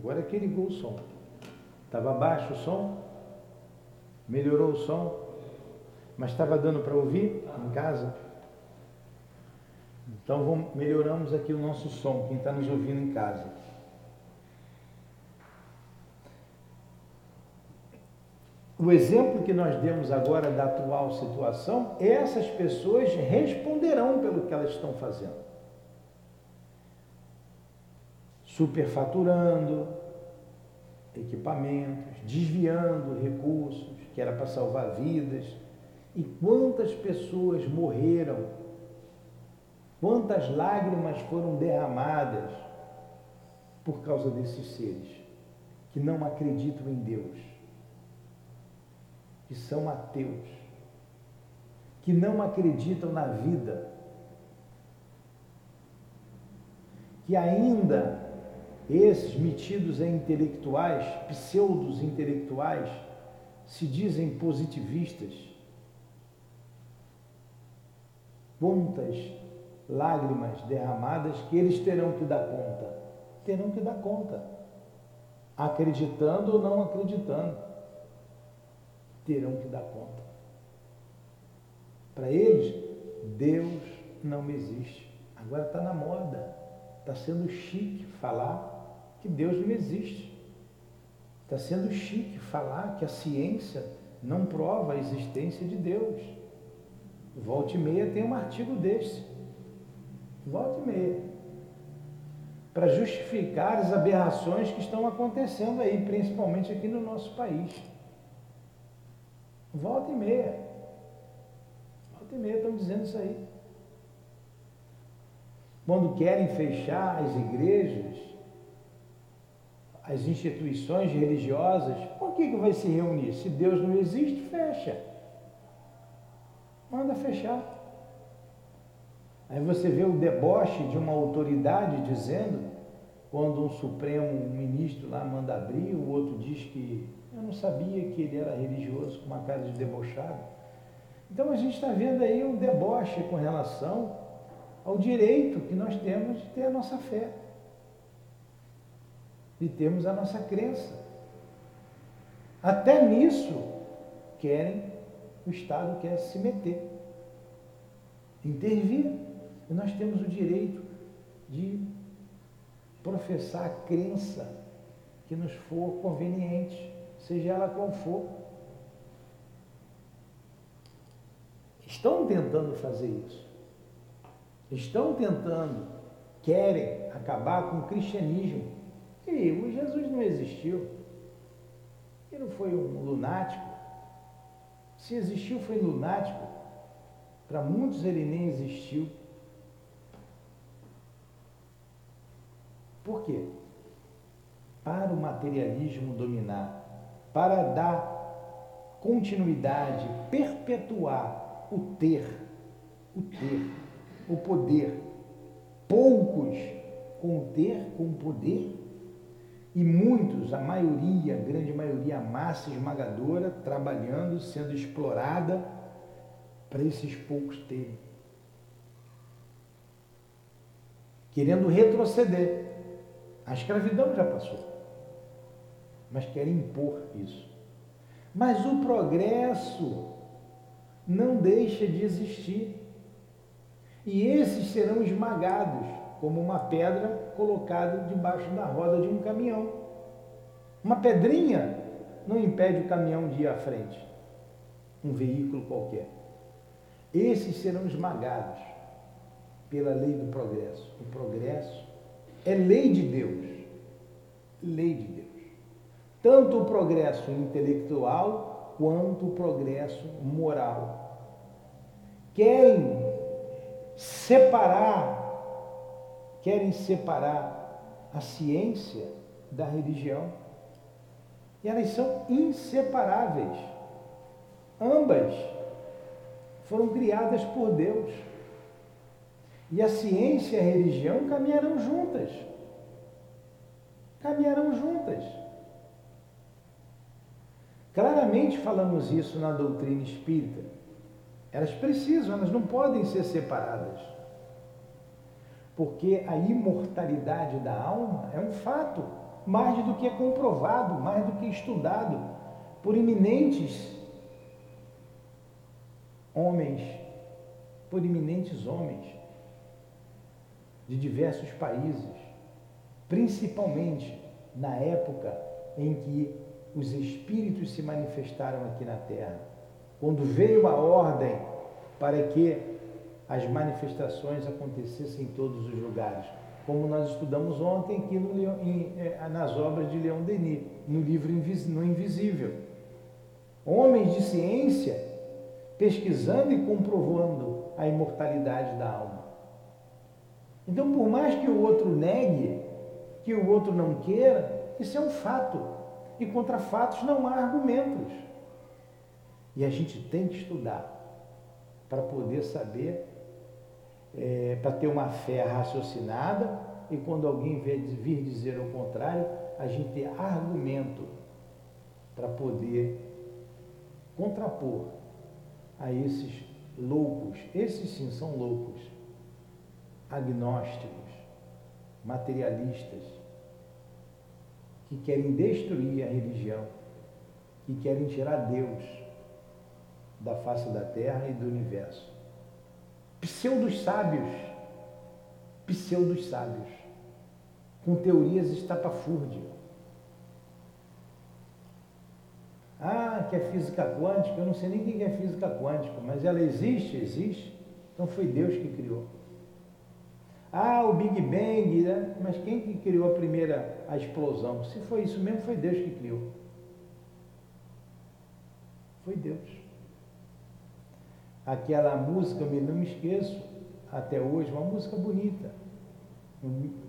Agora que ligou o som. Estava baixo o som? Melhorou o som? Mas estava dando para ouvir em casa? Então vamos, melhoramos aqui o nosso som, quem está nos ouvindo em casa. O exemplo que nós demos agora da atual situação, essas pessoas responderão pelo que elas estão fazendo. Superfaturando equipamentos, desviando recursos que era para salvar vidas. E quantas pessoas morreram? Quantas lágrimas foram derramadas por causa desses seres que não acreditam em Deus? que são ateus, que não acreditam na vida, que ainda esses metidos a intelectuais, pseudos intelectuais, se dizem positivistas. Quantas lágrimas derramadas que eles terão que dar conta? Terão que dar conta, acreditando ou não acreditando terão que dar conta. Para eles, Deus não existe. Agora está na moda, está sendo chique falar que Deus não existe. Está sendo chique falar que a ciência não prova a existência de Deus. Volte e meia tem um artigo desse. Volte e meia. Para justificar as aberrações que estão acontecendo aí, principalmente aqui no nosso país. Volta e meia. Volta e meia estão dizendo isso aí. Quando querem fechar as igrejas, as instituições religiosas, por que, que vai se reunir? Se Deus não existe, fecha. Manda fechar. Aí você vê o deboche de uma autoridade dizendo, quando um supremo ministro lá manda abrir, o outro diz que eu não sabia que ele era religioso com uma cara de debochado. Então a gente está vendo aí um deboche com relação ao direito que nós temos de ter a nossa fé, de termos a nossa crença. Até nisso querem, o Estado quer se meter, intervir. E nós temos o direito de professar a crença que nos for conveniente seja ela qual for. Estão tentando fazer isso. Estão tentando, querem acabar com o cristianismo. E o Jesus não existiu. Ele não foi um lunático. Se existiu, foi lunático. Para muitos ele nem existiu. Por quê? Para o materialismo dominar para dar continuidade, perpetuar o ter, o ter, o poder. Poucos com o ter, com o poder, e muitos, a maioria, a grande maioria, a massa esmagadora, trabalhando, sendo explorada para esses poucos terem. Querendo retroceder. A escravidão já passou mas querem impor isso. Mas o progresso não deixa de existir. E esses serão esmagados como uma pedra colocada debaixo da roda de um caminhão. Uma pedrinha não impede o caminhão de ir à frente, um veículo qualquer. Esses serão esmagados pela lei do progresso. O progresso é lei de Deus. Lei de Deus tanto o progresso intelectual quanto o progresso moral. Querem separar, querem separar a ciência da religião. E elas são inseparáveis. Ambas foram criadas por Deus. E a ciência e a religião caminharão juntas. Caminharão juntas. Claramente falamos isso na doutrina espírita. Elas precisam, elas não podem ser separadas. Porque a imortalidade da alma é um fato. mais do que é comprovado, mais do que estudado por eminentes homens, por eminentes homens de diversos países, principalmente na época em que os espíritos se manifestaram aqui na Terra, quando veio a ordem para que as manifestações acontecessem em todos os lugares, como nós estudamos ontem aqui no, em, eh, nas obras de Leon Denis, no livro No Invisível. Homens de ciência pesquisando e comprovando a imortalidade da alma. Então, por mais que o outro negue, que o outro não queira, isso é um fato. E contra fatos não há argumentos. E a gente tem que estudar para poder saber, é, para ter uma fé raciocinada e quando alguém vir dizer o contrário, a gente ter argumento para poder contrapor a esses loucos, esses sim são loucos, agnósticos, materialistas, que querem destruir a religião, que querem tirar Deus da face da terra e do universo. Pseudos sábios, pseudos sábios, com teorias estapafúrdias. Ah, que é física quântica, eu não sei nem o que é física quântica, mas ela existe, existe. Então foi Deus que criou. Ah, o Big Bang, né? mas quem que criou a primeira a explosão? Se foi isso mesmo, foi Deus que criou. Foi Deus aquela música, eu não me esqueço até hoje, uma música bonita.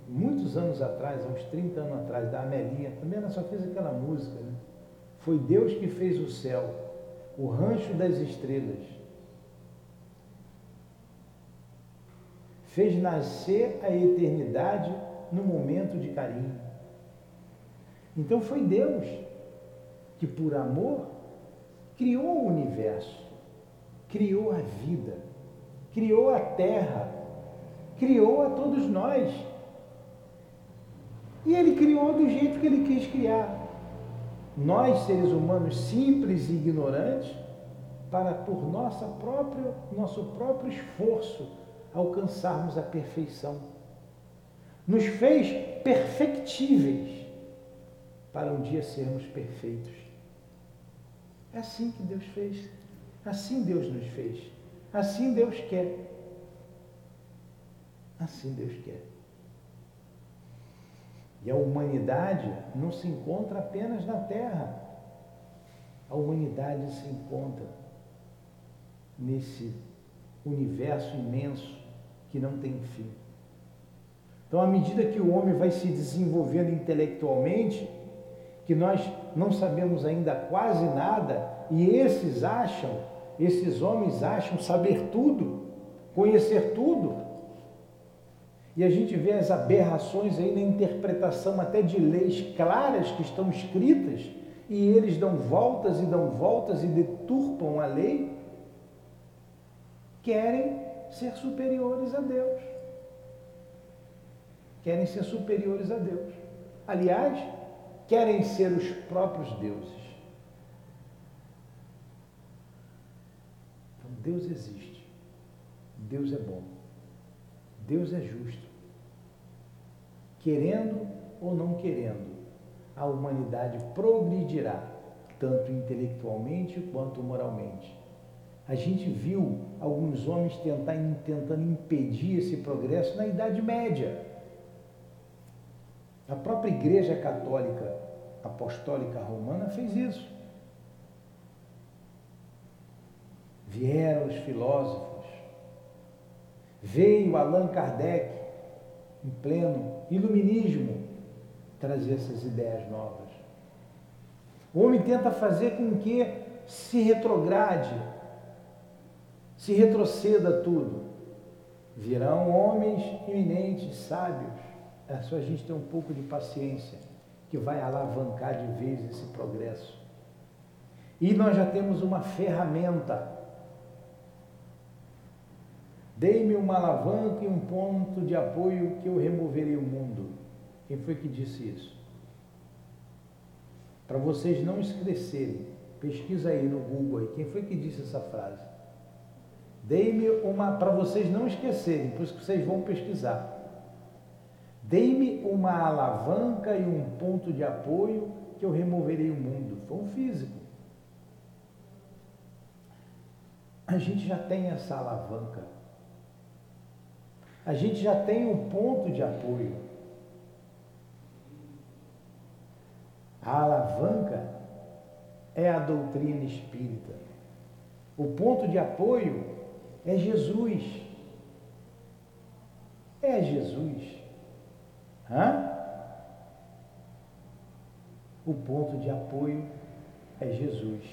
Muitos anos atrás, uns 30 anos atrás, da Amelinha, também ela só fez aquela música. Né? Foi Deus que fez o céu, o rancho das estrelas. Fez nascer a eternidade no momento de carinho. Então foi Deus que, por amor, criou o universo criou a vida, criou a terra, criou a todos nós. E ele criou do jeito que ele quis criar. Nós, seres humanos simples e ignorantes, para por nossa própria, nosso próprio esforço alcançarmos a perfeição. Nos fez perfectíveis para um dia sermos perfeitos. É assim que Deus fez. Assim Deus nos fez. Assim Deus quer. Assim Deus quer. E a humanidade não se encontra apenas na Terra. A humanidade se encontra nesse universo imenso que não tem fim. Então, à medida que o homem vai se desenvolvendo intelectualmente, que nós não sabemos ainda quase nada, e esses acham esses homens acham saber tudo, conhecer tudo. E a gente vê as aberrações aí na interpretação até de leis claras que estão escritas, e eles dão voltas e dão voltas e deturpam a lei, querem ser superiores a Deus. Querem ser superiores a Deus. Aliás, querem ser os próprios deuses. Deus existe. Deus é bom. Deus é justo. Querendo ou não querendo, a humanidade progredirá, tanto intelectualmente quanto moralmente. A gente viu alguns homens tentar, tentando impedir esse progresso na Idade Média. A própria Igreja Católica Apostólica Romana fez isso. Vieram os filósofos. Veio Allan Kardec, em pleno iluminismo, trazer essas ideias novas. O homem tenta fazer com que se retrograde, se retroceda tudo. Virão homens eminentes, sábios. É só a gente ter um pouco de paciência, que vai alavancar de vez esse progresso. E nós já temos uma ferramenta Dei-me uma alavanca e um ponto de apoio que eu removerei o mundo. Quem foi que disse isso? para vocês não esquecerem. Pesquisa aí no Google aí. Quem foi que disse essa frase? Dei-me uma para vocês não esquecerem, por isso que vocês vão pesquisar. Dei-me uma alavanca e um ponto de apoio que eu removerei o mundo. Foi um físico. A gente já tem essa alavanca. A gente já tem um ponto de apoio. A alavanca é a doutrina espírita. O ponto de apoio é Jesus. É Jesus. Hã? O ponto de apoio é Jesus.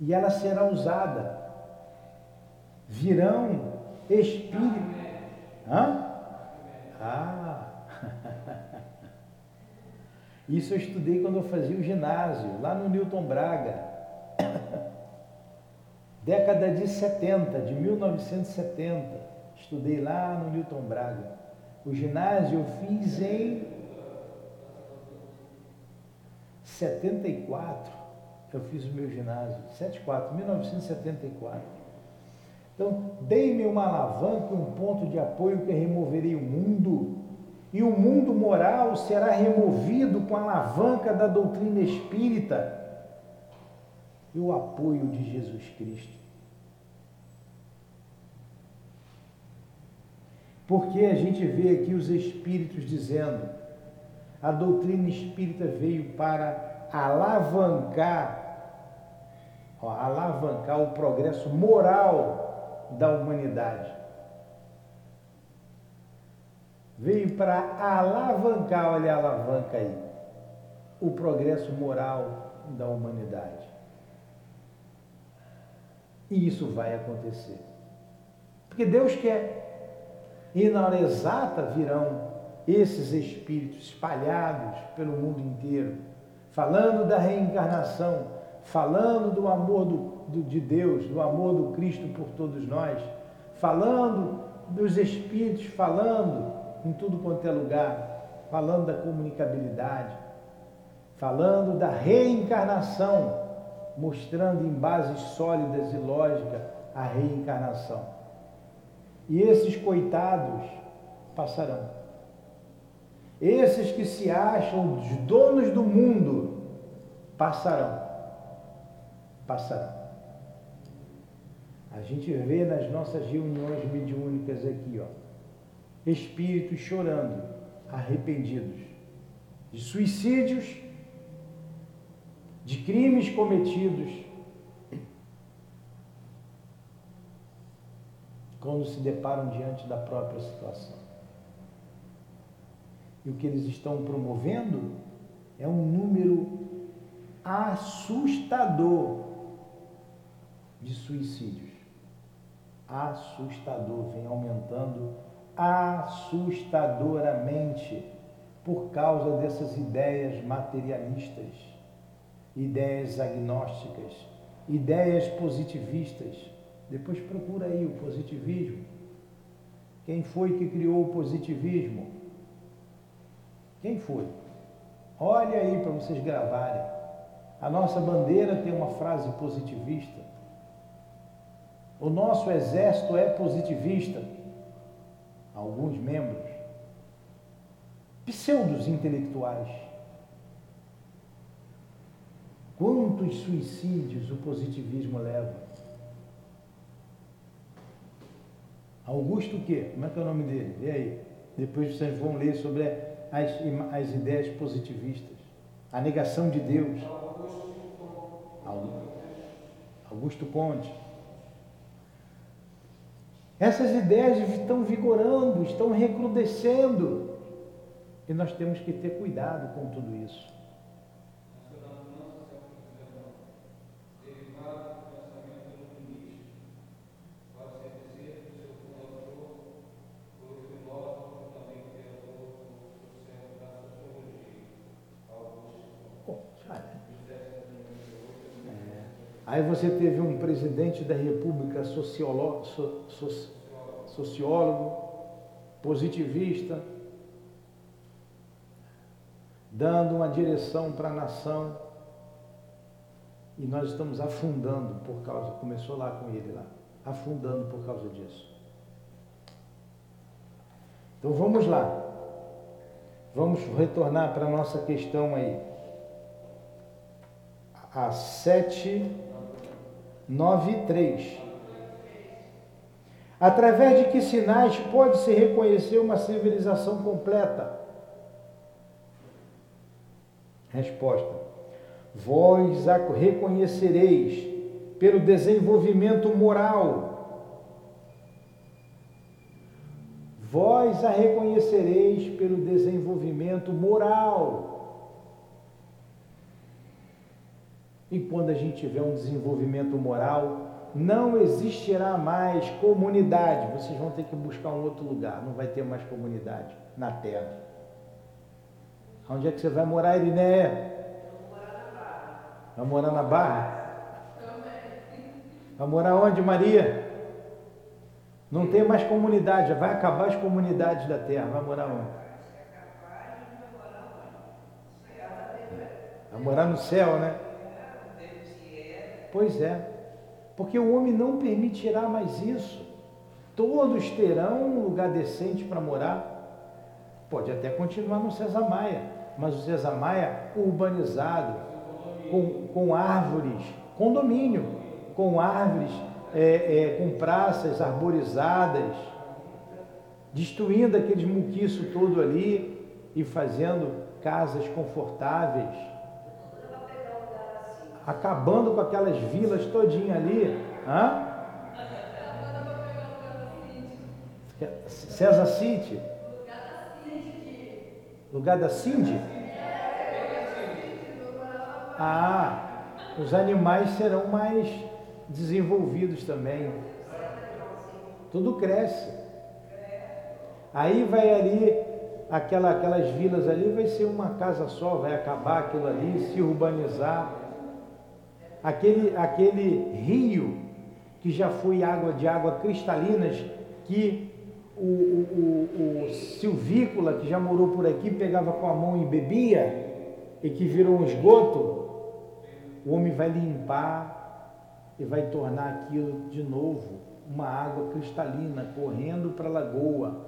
E ela será usada. Virão espíritos. Hã? Ah! Isso eu estudei quando eu fazia o ginásio, lá no Newton Braga. Década de 70, de 1970. Estudei lá no Newton Braga. O ginásio eu fiz em 74. Eu fiz o meu ginásio, 74, 1974. Então, dei-me uma alavanca, um ponto de apoio que removerei o mundo, e o mundo moral será removido com a alavanca da doutrina espírita e o apoio de Jesus Cristo. Porque a gente vê aqui os espíritos dizendo: a doutrina espírita veio para alavancar, ó, alavancar o progresso moral da humanidade. Veio para alavancar, olha a alavanca aí, o progresso moral da humanidade. E isso vai acontecer. Porque Deus quer. E na hora exata virão esses espíritos espalhados pelo mundo inteiro, falando da reencarnação, falando do amor do, de Deus, do amor do Cristo por todos nós, falando dos espíritos, falando em tudo quanto é lugar, falando da comunicabilidade, falando da reencarnação, mostrando em bases sólidas e lógicas a reencarnação. E esses coitados passarão. Esses que se acham os donos do mundo passarão. Passarão. A gente vê nas nossas reuniões mediúnicas aqui, ó, espíritos chorando, arrependidos de suicídios, de crimes cometidos, quando se deparam diante da própria situação. E o que eles estão promovendo é um número assustador de suicídios. Assustador, vem aumentando assustadoramente por causa dessas ideias materialistas, ideias agnósticas, ideias positivistas depois procura aí o positivismo. Quem foi que criou o positivismo? Quem foi? Olha aí para vocês gravarem. A nossa bandeira tem uma frase positivista. O nosso exército é positivista. Alguns membros. Pseudos intelectuais. Quantos suicídios o positivismo leva? Augusto o quê? Como é que é o nome dele? Vê aí. Depois vocês vão ler sobre as, as ideias positivistas. A negação de Deus. Augusto Conte. Essas ideias estão vigorando, estão recrudescendo. E nós temos que ter cuidado com tudo isso. Aí você teve um presidente da República sociólogo, so, sociólogo, positivista. dando uma direção para a nação. E nós estamos afundando por causa, começou lá com ele lá, afundando por causa disso. Então vamos lá. Vamos retornar para a nossa questão aí. A 7, 9 e 3. Através de que sinais pode-se reconhecer uma civilização completa? Resposta: Vós a reconhecereis pelo desenvolvimento moral. Vós a reconhecereis pelo desenvolvimento moral. E quando a gente tiver um desenvolvimento moral, não existirá mais comunidade. Vocês vão ter que buscar um outro lugar, não vai ter mais comunidade na Terra. Onde é que você vai morar, Irineia? Vai morar na Barra? Vai morar onde, Maria? Não tem mais comunidade, vai acabar as comunidades da terra, vai morar onde? Vai morar no céu, né? Pois é. Porque o homem não permitirá mais isso. Todos terão um lugar decente para morar. Pode até continuar no César Maia, mas o César Maia urbanizado, com, com árvores, condomínio, com árvores, é, é, com praças arborizadas, destruindo aqueles muquiço todo ali e fazendo casas confortáveis acabando com aquelas vilas todinha ali. Hã? César City. Lugar da Cindy? Ah, os animais serão mais desenvolvidos também. Tudo cresce. Aí vai ali, aquela, aquelas vilas ali, vai ser uma casa só, vai acabar aquilo ali, se urbanizar aquele, aquele rio que já foi água de água cristalinas, que o, o, o, o silvícola que já morou por aqui pegava com a mão e bebia, e que virou um esgoto, o homem vai limpar e vai tornar aquilo de novo uma água cristalina correndo para a lagoa.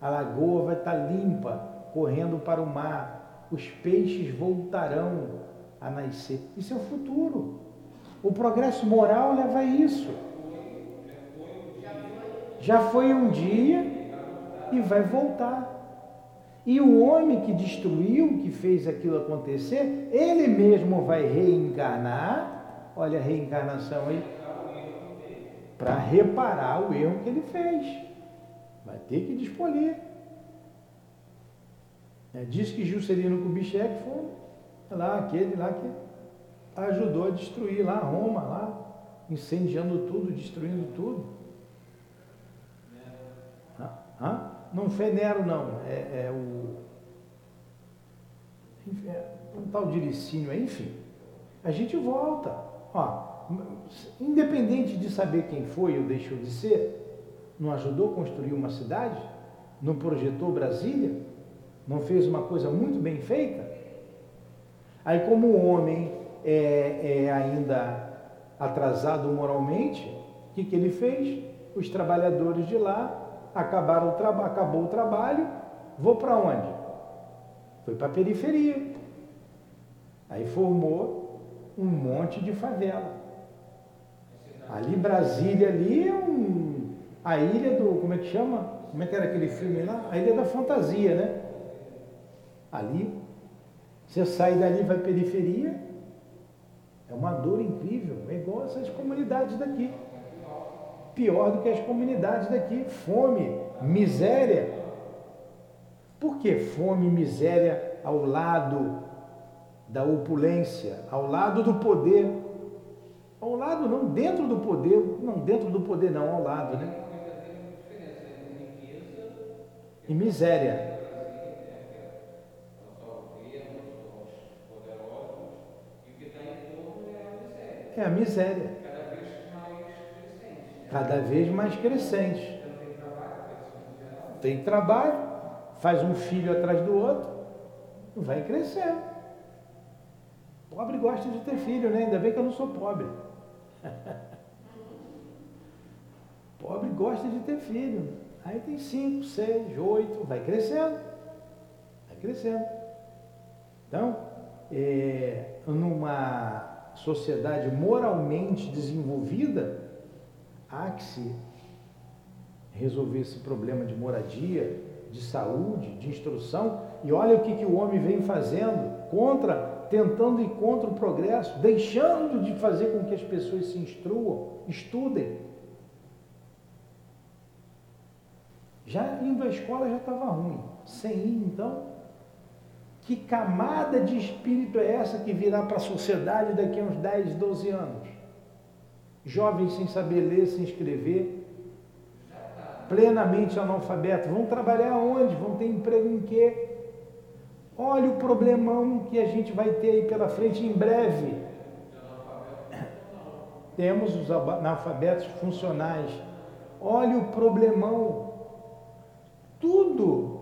A lagoa vai estar limpa, correndo para o mar. Os peixes voltarão a nascer. Isso é o futuro. O progresso moral leva a isso. Já foi um dia e vai voltar. E o homem que destruiu, que fez aquilo acontecer, ele mesmo vai reencarnar. Olha a reencarnação aí. Para reparar o erro que ele fez. Vai ter que despolir. É, diz que Juscelino Kubitschek foi lá, aquele lá que ajudou a destruir lá Roma, lá, incendiando tudo, destruindo tudo. Hã? Não foi Nero, não, é, é o. É um tal de Licínio, enfim. A gente volta. Ó, independente de saber quem foi ou deixou de ser, não ajudou a construir uma cidade? Não projetou Brasília? Não fez uma coisa muito bem feita? Aí, como o homem é, é ainda atrasado moralmente, o que, que ele fez? Os trabalhadores de lá acabaram o traba acabou o trabalho, vou para onde? Foi para a periferia. Aí formou um monte de favela. Ali, Brasília, ali é um, a ilha do, como é que chama? Como é que era aquele filme lá? A ilha da fantasia, né? Ali, você sai dali, vai periferia, é uma dor incrível, é igual essas comunidades daqui. Pior do que as comunidades daqui. Fome, miséria. Por que fome e miséria ao lado da opulência, ao lado do poder? Ao lado não, dentro do poder, não dentro do poder não, ao lado, né? E miséria. É a miséria. Cada vez mais crescente. Tem trabalho, faz um filho atrás do outro, vai crescendo. Pobre gosta de ter filho, né? Ainda bem que eu não sou pobre. pobre gosta de ter filho. Aí tem cinco, seis, oito, vai crescendo. Vai crescendo. Então, é, numa sociedade moralmente desenvolvida, há que se resolver esse problema de moradia, de saúde, de instrução. E olha o que, que o homem vem fazendo contra, tentando ir contra o progresso, deixando de fazer com que as pessoas se instruam, estudem. Já indo à escola já estava ruim. Sem ir, então, que camada de espírito é essa que virá para a sociedade daqui a uns 10, 12 anos? Jovens sem saber ler, sem escrever, plenamente analfabetos, vão trabalhar onde? Vão ter emprego em quê? Olha o problemão que a gente vai ter aí pela frente em breve. Temos os analfabetos funcionais. Olha o problemão. Tudo,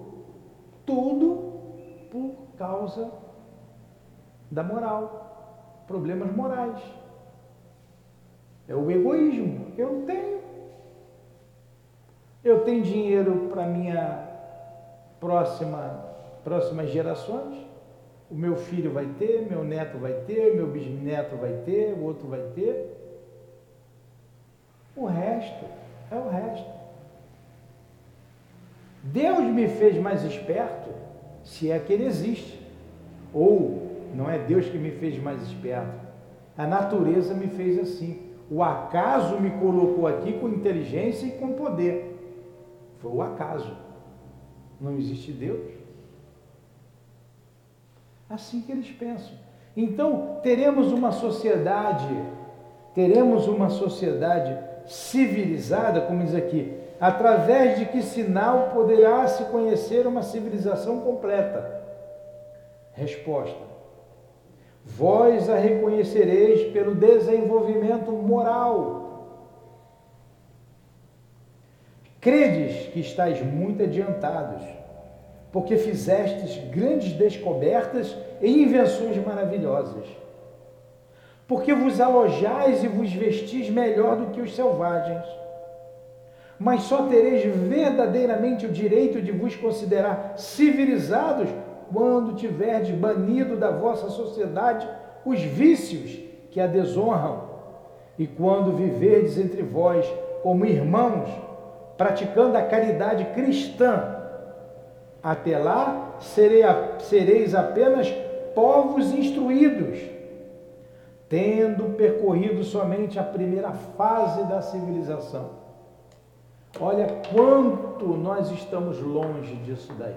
tudo por causa da moral, problemas morais. É o egoísmo. Eu tenho. Eu tenho dinheiro para minha próxima próximas gerações. O meu filho vai ter, meu neto vai ter, meu bisneto vai ter, o outro vai ter. O resto é o resto. Deus me fez mais esperto se é que ele existe. Ou não é Deus que me fez mais esperto. A natureza me fez assim. O acaso me colocou aqui com inteligência e com poder. Foi o acaso. Não existe Deus. Assim que eles pensam. Então, teremos uma sociedade, teremos uma sociedade civilizada, como diz aqui, através de que sinal poderá se conhecer uma civilização completa? Resposta: Vós a reconhecereis pelo desenvolvimento moral. Credes que estáis muito adiantados, porque fizestes grandes descobertas e invenções maravilhosas. Porque vos alojais e vos vestis melhor do que os selvagens mas só tereis verdadeiramente o direito de vos considerar civilizados quando tiverdes banido da vossa sociedade os vícios que a desonram, e quando viverdes entre vós como irmãos, praticando a caridade cristã. Até lá sereis apenas povos instruídos, tendo percorrido somente a primeira fase da civilização Olha quanto nós estamos longe disso daí.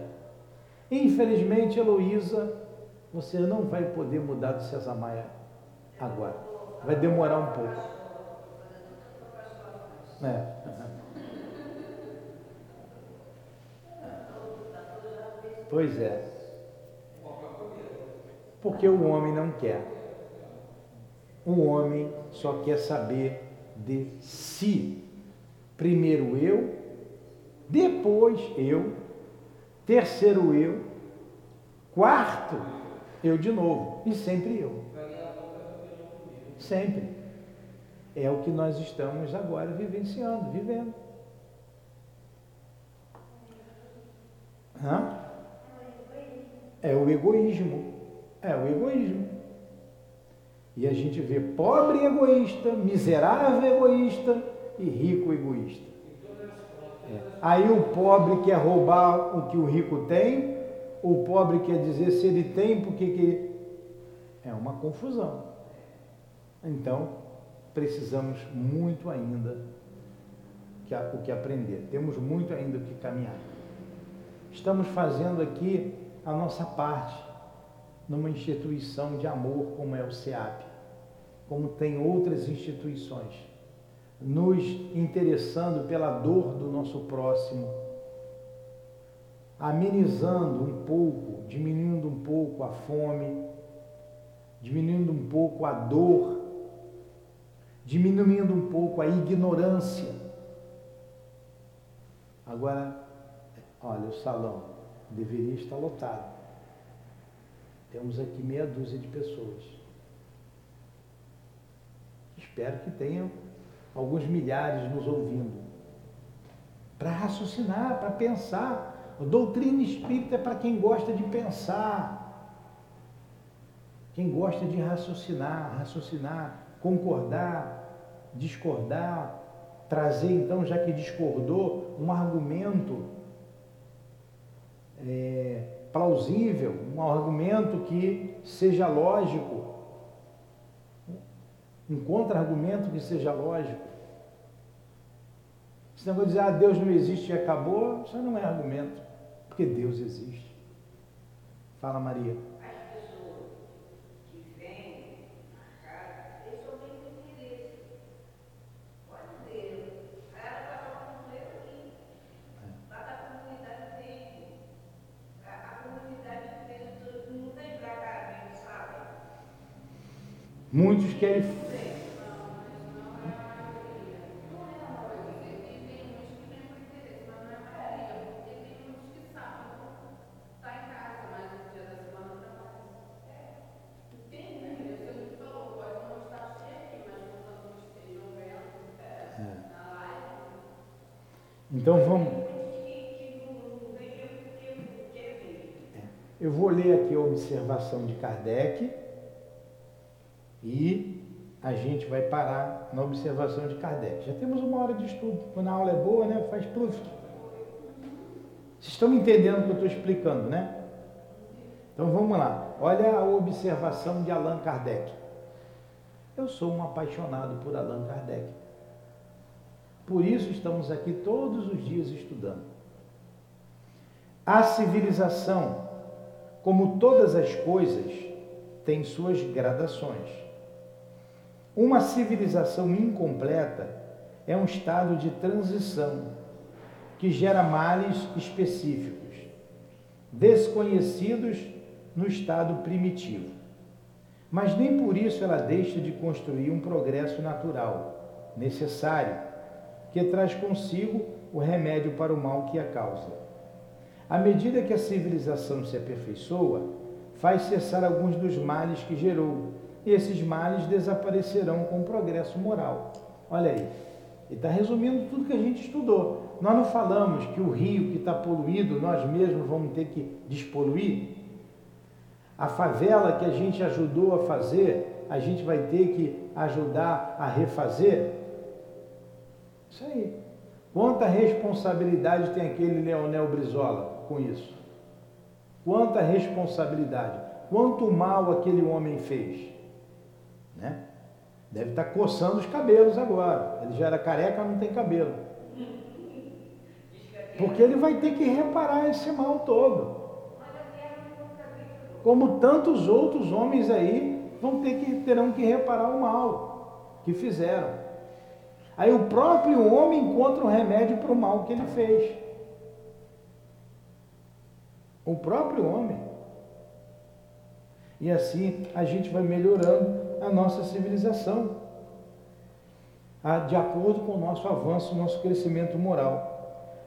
Infelizmente, Heloísa, você não vai poder mudar do César Maia agora. Vai demorar um pouco. É. Pois é. Porque o homem não quer. O homem só quer saber de si. Primeiro eu, depois eu, terceiro eu, quarto eu de novo e sempre eu. Sempre. É o que nós estamos agora vivenciando, vivendo. Hã? É o egoísmo. É o egoísmo. E a gente vê pobre egoísta, miserável egoísta, e rico egoísta. É. Aí o pobre quer roubar o que o rico tem, o pobre quer dizer se ele tem, porque que. É uma confusão. Então, precisamos muito ainda que, o que aprender, temos muito ainda o que caminhar. Estamos fazendo aqui a nossa parte numa instituição de amor como é o SEAP, como tem outras instituições nos interessando pela dor do nosso próximo, amenizando um pouco, diminuindo um pouco a fome, diminuindo um pouco a dor, diminuindo um pouco a ignorância. Agora, olha, o salão deveria estar lotado. Temos aqui meia dúzia de pessoas. Espero que tenham alguns milhares nos ouvindo. Para raciocinar, para pensar. A doutrina espírita é para quem gosta de pensar. Quem gosta de raciocinar, raciocinar, concordar, discordar, trazer então, já que discordou, um argumento é, plausível, um argumento que seja lógico, um contra-argumento que seja lógico. Se não vou dizer, ah, Deus não existe e acabou, isso não é argumento, porque Deus existe. Fala, Maria. Muitos querem. Observação de Kardec e a gente vai parar na observação de Kardec. Já temos uma hora de estudo. Quando a aula é boa, né? Faz proof. Vocês estão entendendo o que eu estou explicando, né? Então vamos lá. Olha a observação de Allan Kardec. Eu sou um apaixonado por Allan Kardec. Por isso estamos aqui todos os dias estudando. A civilização, como todas as coisas, tem suas gradações. Uma civilização incompleta é um estado de transição que gera males específicos, desconhecidos no estado primitivo. Mas nem por isso ela deixa de construir um progresso natural, necessário, que traz consigo o remédio para o mal que a causa. À medida que a civilização se aperfeiçoa, faz cessar alguns dos males que gerou e esses males desaparecerão com o progresso moral. Olha aí, ele está resumindo tudo que a gente estudou. Nós não falamos que o rio que está poluído, nós mesmos vamos ter que despoluir? A favela que a gente ajudou a fazer, a gente vai ter que ajudar a refazer? Isso aí. Quanta responsabilidade tem aquele Leonel Brizola com isso? Quanta responsabilidade? Quanto mal aquele homem fez? Né? Deve estar coçando os cabelos agora. Ele já era careca, não tem cabelo. Porque ele vai ter que reparar esse mal todo. Como tantos outros homens aí vão ter que terão que reparar o mal que fizeram. Aí o próprio homem encontra um remédio para o mal que ele fez. O próprio homem. E assim a gente vai melhorando a nossa civilização, de acordo com o nosso avanço, o nosso crescimento moral.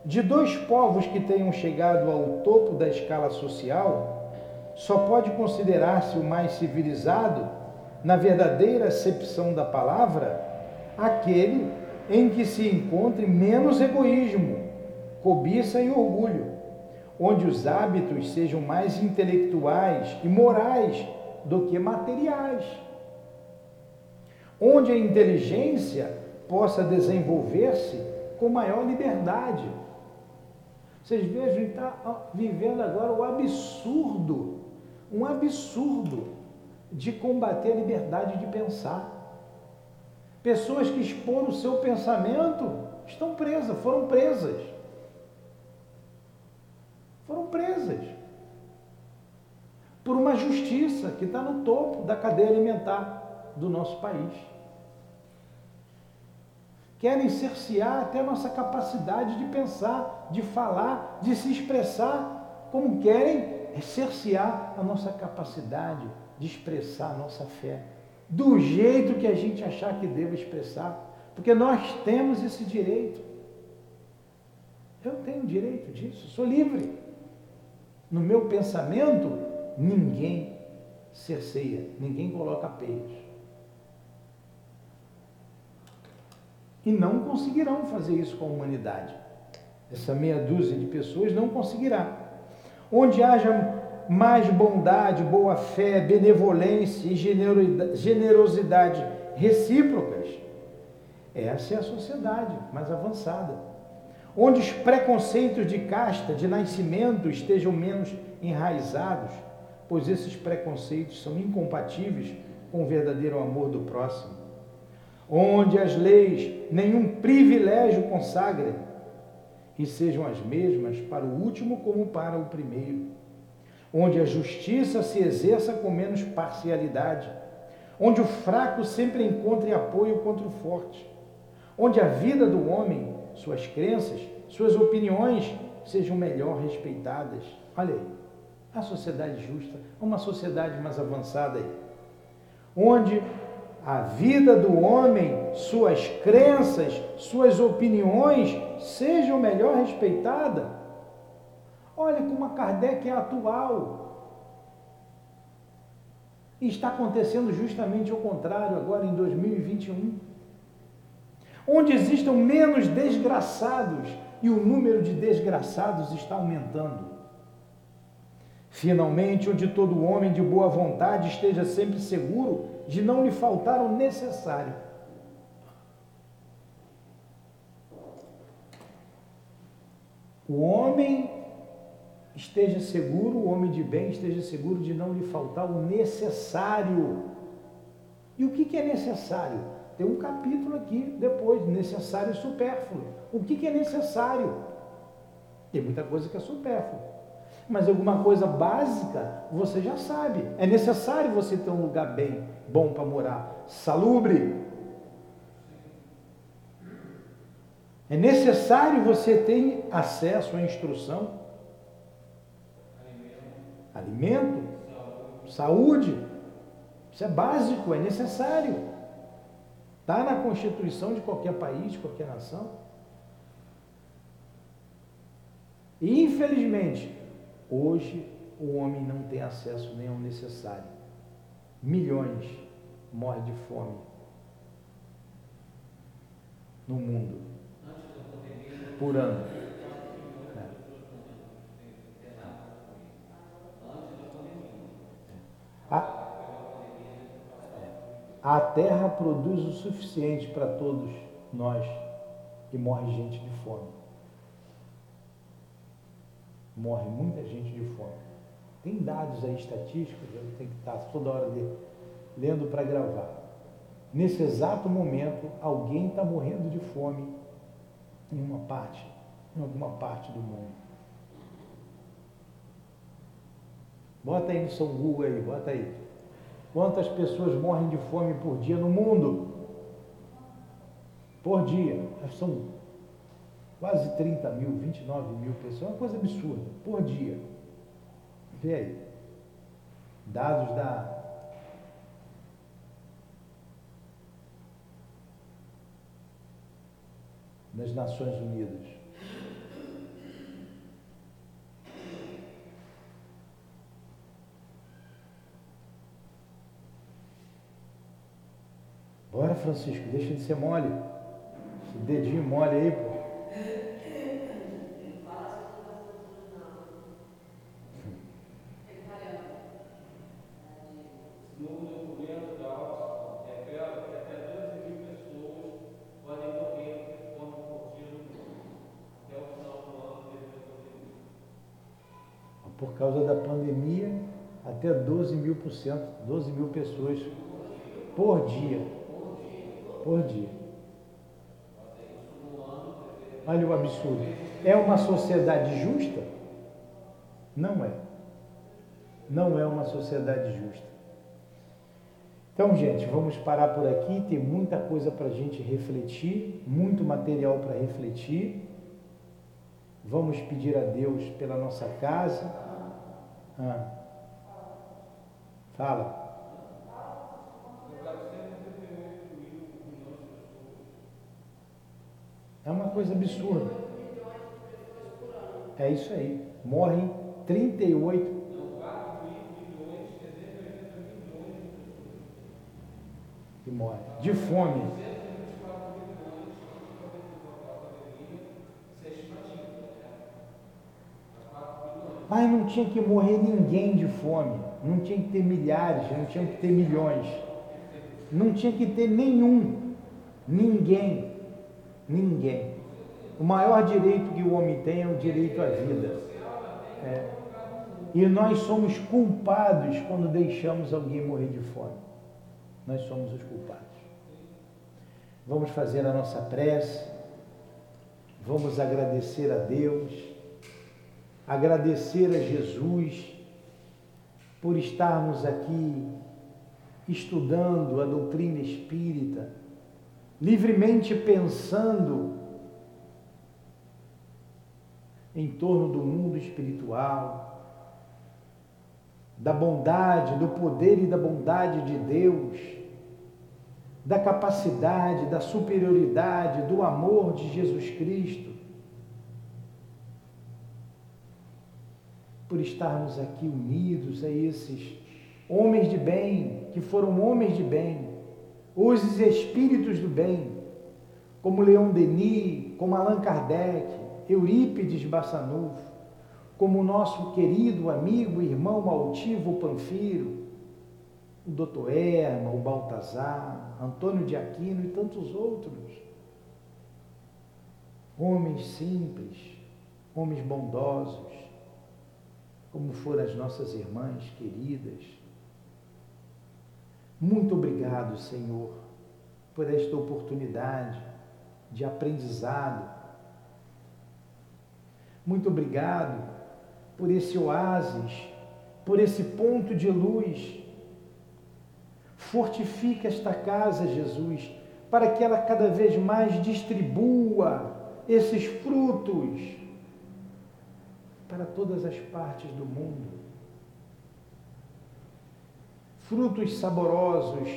De dois povos que tenham chegado ao topo da escala social, só pode considerar-se o mais civilizado, na verdadeira acepção da palavra, aquele em que se encontre menos egoísmo, cobiça e orgulho, onde os hábitos sejam mais intelectuais e morais do que materiais onde a inteligência possa desenvolver-se com maior liberdade. Vocês vejam, está vivendo agora o absurdo, um absurdo de combater a liberdade de pensar. Pessoas que exporam o seu pensamento estão presas, foram presas. Foram presas por uma justiça que está no topo da cadeia alimentar do nosso país. Querem cercear até a nossa capacidade de pensar, de falar, de se expressar, como querem cercear a nossa capacidade de expressar a nossa fé, do jeito que a gente achar que deva expressar, porque nós temos esse direito. Eu tenho direito disso, sou livre. No meu pensamento, ninguém cerceia, ninguém coloca peitos. E não conseguirão fazer isso com a humanidade. Essa meia dúzia de pessoas não conseguirá. Onde haja mais bondade, boa fé, benevolência e generosidade recíprocas, essa é a sociedade mais avançada. Onde os preconceitos de casta, de nascimento estejam menos enraizados, pois esses preconceitos são incompatíveis com o verdadeiro amor do próximo. Onde as leis nenhum privilégio consagrem e sejam as mesmas para o último como para o primeiro. Onde a justiça se exerça com menos parcialidade. Onde o fraco sempre encontre apoio contra o forte. Onde a vida do homem, suas crenças, suas opiniões sejam melhor respeitadas. Olha aí a sociedade justa, uma sociedade mais avançada aí, onde a vida do homem, suas crenças, suas opiniões sejam melhor respeitadas. Olha como a Kardec é atual. E está acontecendo justamente o contrário agora em 2021. Onde existam menos desgraçados e o número de desgraçados está aumentando. Finalmente, onde todo homem de boa vontade esteja sempre seguro de não lhe faltar o necessário. O homem esteja seguro, o homem de bem esteja seguro de não lhe faltar o necessário. E o que, é necessário? Tem um capítulo aqui depois, necessário e supérfluo. O que é necessário? Tem muita coisa que é supérfluo mas alguma coisa básica você já sabe. É necessário você ter um lugar bem, bom para morar, salubre. É necessário você ter acesso à instrução, alimento, saúde. Isso é básico, é necessário. Está na Constituição de qualquer país, de qualquer nação. E infelizmente, Hoje o homem não tem acesso nem ao necessário. Milhões morrem de fome no mundo por ano. É. A, a terra produz o suficiente para todos nós e morre gente de fome morre muita gente de fome. Tem dados aí estatísticos, eu tenho que estar toda hora lendo para gravar. Nesse exato momento, alguém está morrendo de fome em uma parte, em alguma parte do mundo. Bota aí no São Google aí, bota aí. Quantas pessoas morrem de fome por dia no mundo? Por dia. São quase 30 mil, 29 mil pessoas, é uma coisa absurda, por dia. Vê aí. Dados da. das Nações Unidas. Bora, Francisco, deixa de ser mole. Esse dedinho mole aí, pô. causa da pandemia, até 12 mil por cento, 12 mil pessoas por dia. Por dia. Olha o absurdo. É uma sociedade justa? Não é. Não é uma sociedade justa. Então, gente, vamos parar por aqui. Tem muita coisa para a gente refletir, muito material para refletir. Vamos pedir a Deus pela nossa casa, ah. Fala. É uma coisa absurda. É isso aí. Morrem 38. que morre de fome. Mas não tinha que morrer ninguém de fome, não tinha que ter milhares, não tinha que ter milhões, não tinha que ter nenhum, ninguém, ninguém. O maior direito que o homem tem é o direito à vida. É. E nós somos culpados quando deixamos alguém morrer de fome. Nós somos os culpados. Vamos fazer a nossa prece, vamos agradecer a Deus, agradecer a Jesus por estarmos aqui estudando a doutrina espírita, livremente pensando em torno do mundo espiritual, da bondade, do poder e da bondade de Deus, da capacidade, da superioridade, do amor de Jesus Cristo, por estarmos aqui unidos a esses homens de bem, que foram homens de bem, os espíritos do bem, como Leon Denis, como Allan Kardec, Eurípides Bassanufo, como o nosso querido amigo, irmão altivo Panfiro, o doutor Erma, o Baltazar, Antônio de Aquino e tantos outros. Homens simples, homens bondosos, como foram as nossas irmãs queridas. Muito obrigado, Senhor, por esta oportunidade de aprendizado. Muito obrigado por esse oásis, por esse ponto de luz. Fortifica esta casa, Jesus, para que ela cada vez mais distribua esses frutos para todas as partes do mundo. Frutos saborosos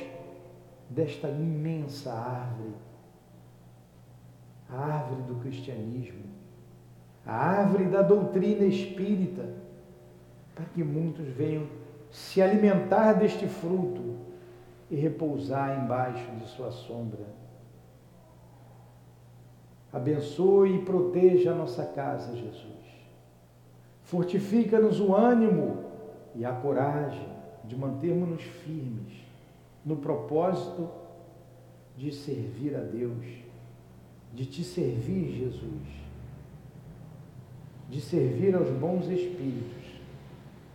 desta imensa árvore, a árvore do cristianismo a árvore da doutrina espírita, para que muitos venham se alimentar deste fruto e repousar embaixo de sua sombra. Abençoe e proteja a nossa casa, Jesus. Fortifica-nos o ânimo e a coragem de mantermos-nos firmes no propósito de servir a Deus, de te servir, Jesus de servir aos bons espíritos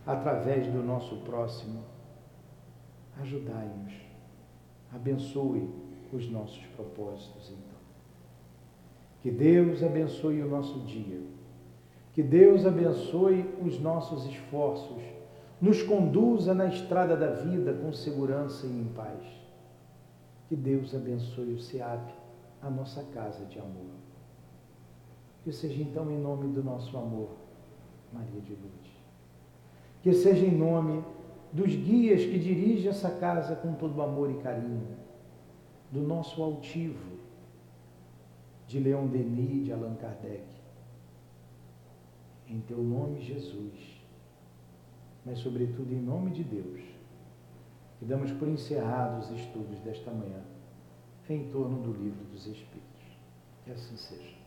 através do nosso próximo. Ajudai-nos, abençoe os nossos propósitos, então. Que Deus abençoe o nosso dia, que Deus abençoe os nossos esforços, nos conduza na estrada da vida com segurança e em paz. Que Deus abençoe o SEAP, a nossa casa de amor. Que seja então em nome do nosso amor, Maria de Lourdes. Que seja em nome dos guias que dirigem essa casa com todo amor e carinho, do nosso altivo, de Leon Denis de Allan Kardec. Em teu nome, Jesus, mas sobretudo em nome de Deus, que damos por encerrados os estudos desta manhã em torno do livro dos Espíritos. Que assim seja.